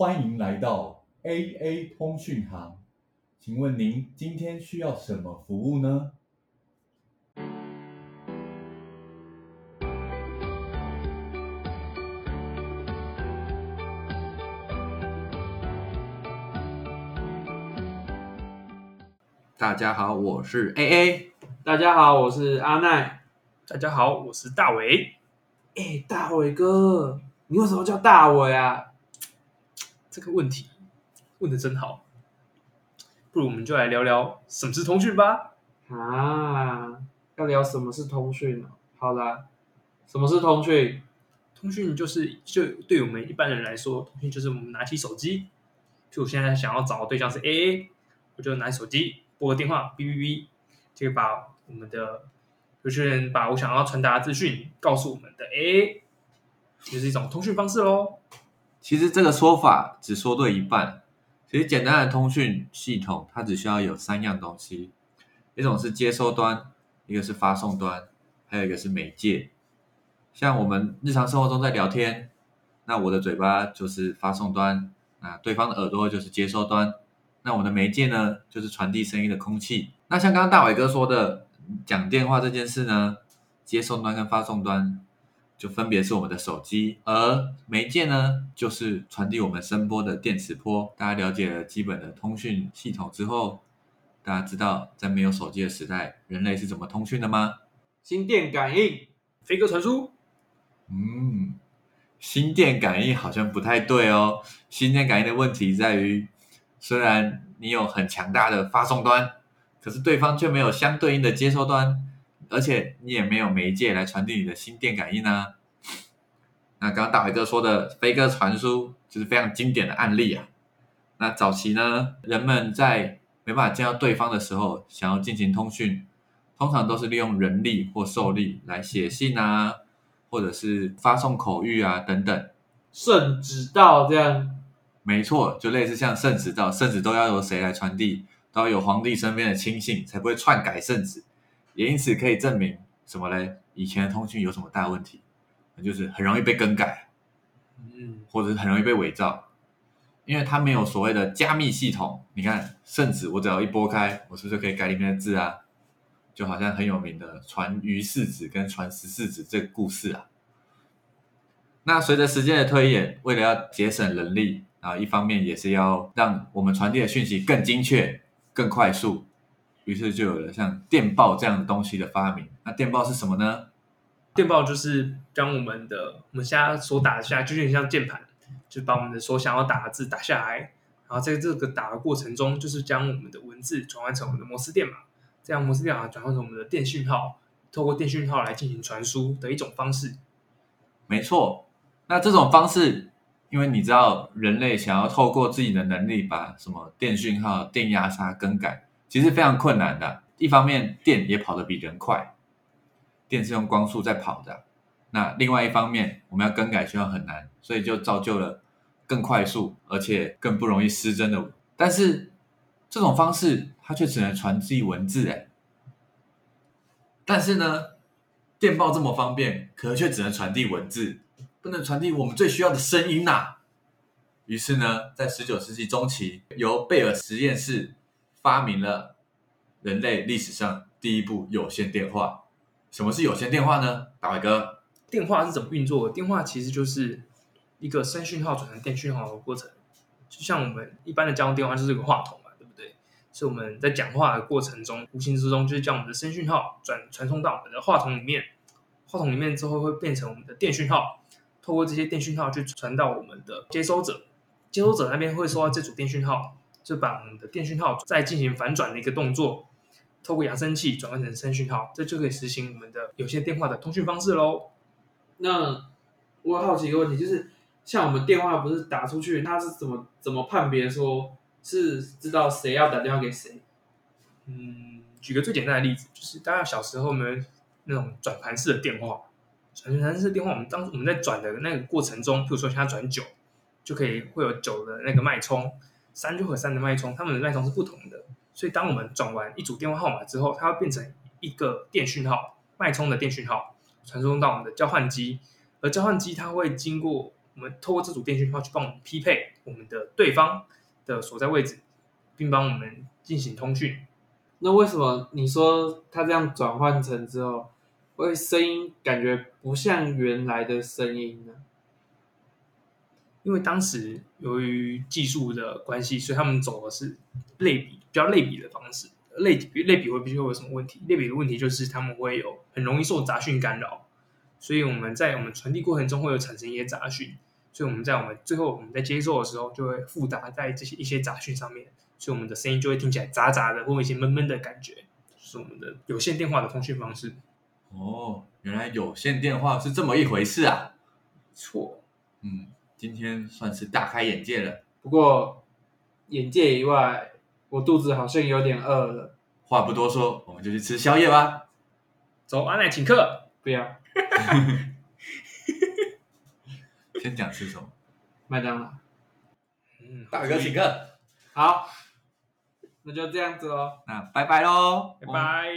欢迎来到 AA 通讯行，请问您今天需要什么服务呢？大家好，我是 AA。大家好，我是阿奈。大家好，我是大伟。哎，大伟哥，你为什么叫大伟啊？这个问题问的真好，不如我们就来聊聊什么是通讯吧。啊，要聊什么是通讯呢？好啦，什么是通讯？通讯就是就对我们一般人来说，通讯就是我们拿起手机，就我现在想要找的对象是 AA，我就拿起手机拨个电话，哔哔哔，就把我们的有些人把我想要传达的资讯告诉我们的 AA，就是一种通讯方式喽。其实这个说法只说对一半。其实简单的通讯系统，它只需要有三样东西：一种是接收端，一个是发送端，还有一个是媒介。像我们日常生活中在聊天，那我的嘴巴就是发送端，那对方的耳朵就是接收端。那我们的媒介呢，就是传递声音的空气。那像刚刚大伟哥说的，讲电话这件事呢，接收端跟发送端就分别是我们的手机，而媒介呢，就是传递我们声波的电磁波。大家了解了基本的通讯系统之后，大家知道在没有手机的时代，人类是怎么通讯的吗？心电感应，飞鸽传书，嗯，心电感应好像不太对哦。心电感应的问题在于，虽然你有很强大的发送端，可是对方却没有相对应的接收端，而且你也没有媒介来传递你的心电感应啊。那刚刚大伟哥说的飞鸽传书就是非常经典的案例啊。那早期呢，人们在没办法见到对方的时候，想要进行通讯，通常都是利用人力或兽力来写信啊。或者是发送口谕啊等等，圣旨到这样，没错，就类似像圣旨到，圣旨都要由谁来传递？都要有皇帝身边的亲信才不会篡改圣旨，也因此可以证明什么嘞？以前的通讯有什么大问题？那就是很容易被更改，嗯，或者是很容易被伪造，因为它没有所谓的加密系统。你看圣旨，我只要一拨开，我是不是可以改里面的字啊？就好像很有名的传于四子跟传十四子这个故事啊。那随着时间的推演，为了要节省人力啊，一方面也是要让我们传递的讯息更精确、更快速，于是就有了像电报这样的东西的发明。那电报是什么呢？电报就是将我们的我们现在所打下来，就有点像键盘，就把我们的所想要打的字打下来，然后在这个打的过程中，就是将我们的文字转换成我们的摩斯电码。这样摩斯电码转换成我们的电讯号，透过电讯号来进行传输的一种方式。没错，那这种方式，因为你知道，人类想要透过自己的能力把什么电讯号、电压差更改，其实非常困难的。一方面，电也跑得比人快，电是用光速在跑的。那另外一方面，我们要更改需要很难，所以就造就了更快速而且更不容易失真的。但是这种方式。它却只能传递文字哎，但是呢，电报这么方便，可却只能传递文字，不能传递我们最需要的声音呐。于是呢，在十九世纪中期，由贝尔实验室发明了人类历史上第一部有线电话。什么是有线电话呢？大伟哥，电话是怎么运作的？电话其实就是一个声讯号转成电讯号的过程，就像我们一般的家用电话就是个话筒嘛，对不对。是我们在讲话的过程中，无形之中就是将我们的声讯号转传送到我们的话筒里面，话筒里面之后会变成我们的电讯号，透过这些电讯号去传到我们的接收者，接收者那边会收到这组电讯号，就把我们的电讯号再进行反转的一个动作，透过扬声器转换成声讯号，这就可以实行我们的有线电话的通讯方式喽。那我好奇一个问题，就是像我们电话不是打出去，它是怎么怎么判别说？是知道谁要打电话给谁？嗯，举个最简单的例子，就是大家小时候们那种转盘式的电话，转盘式的电话，我们当我们在转的那个过程中，比如说现在转九，就可以会有九的那个脉冲，三就和三的脉冲，它们的脉冲是不同的。所以当我们转完一组电话号码之后，它会变成一个电讯号，脉冲的电讯号传送到我们的交换机，而交换机它会经过我们透过这组电讯号去帮我们匹配我们的对方的所在位置，并帮我们进行通讯。那为什么你说它这样转换成之后，会声音感觉不像原来的声音呢？因为当时由于技术的关系，所以他们走的是类比比较类比的方式。类比类比会必须会有什么问题？类比的问题就是他们会有很容易受杂讯干扰，所以我们在我们传递过程中会有产生一些杂讯，所以我们在我们最后我们在接受的时候就会复杂在这些一些杂讯上面，所以我们的声音就会听起来杂杂的，或有一些闷闷的感觉，是我们的有线电话的通讯方式。哦，原来有线电话是这么一回事啊！错，嗯，今天算是大开眼界了。不过眼界以外，我肚子好像有点饿了，话不多说，我们就去吃宵夜吧。走，阿奶请客。不要 先讲吃什么？麦当劳。嗯，大哥请客。好，那就这样子喽。那拜拜喽，拜拜。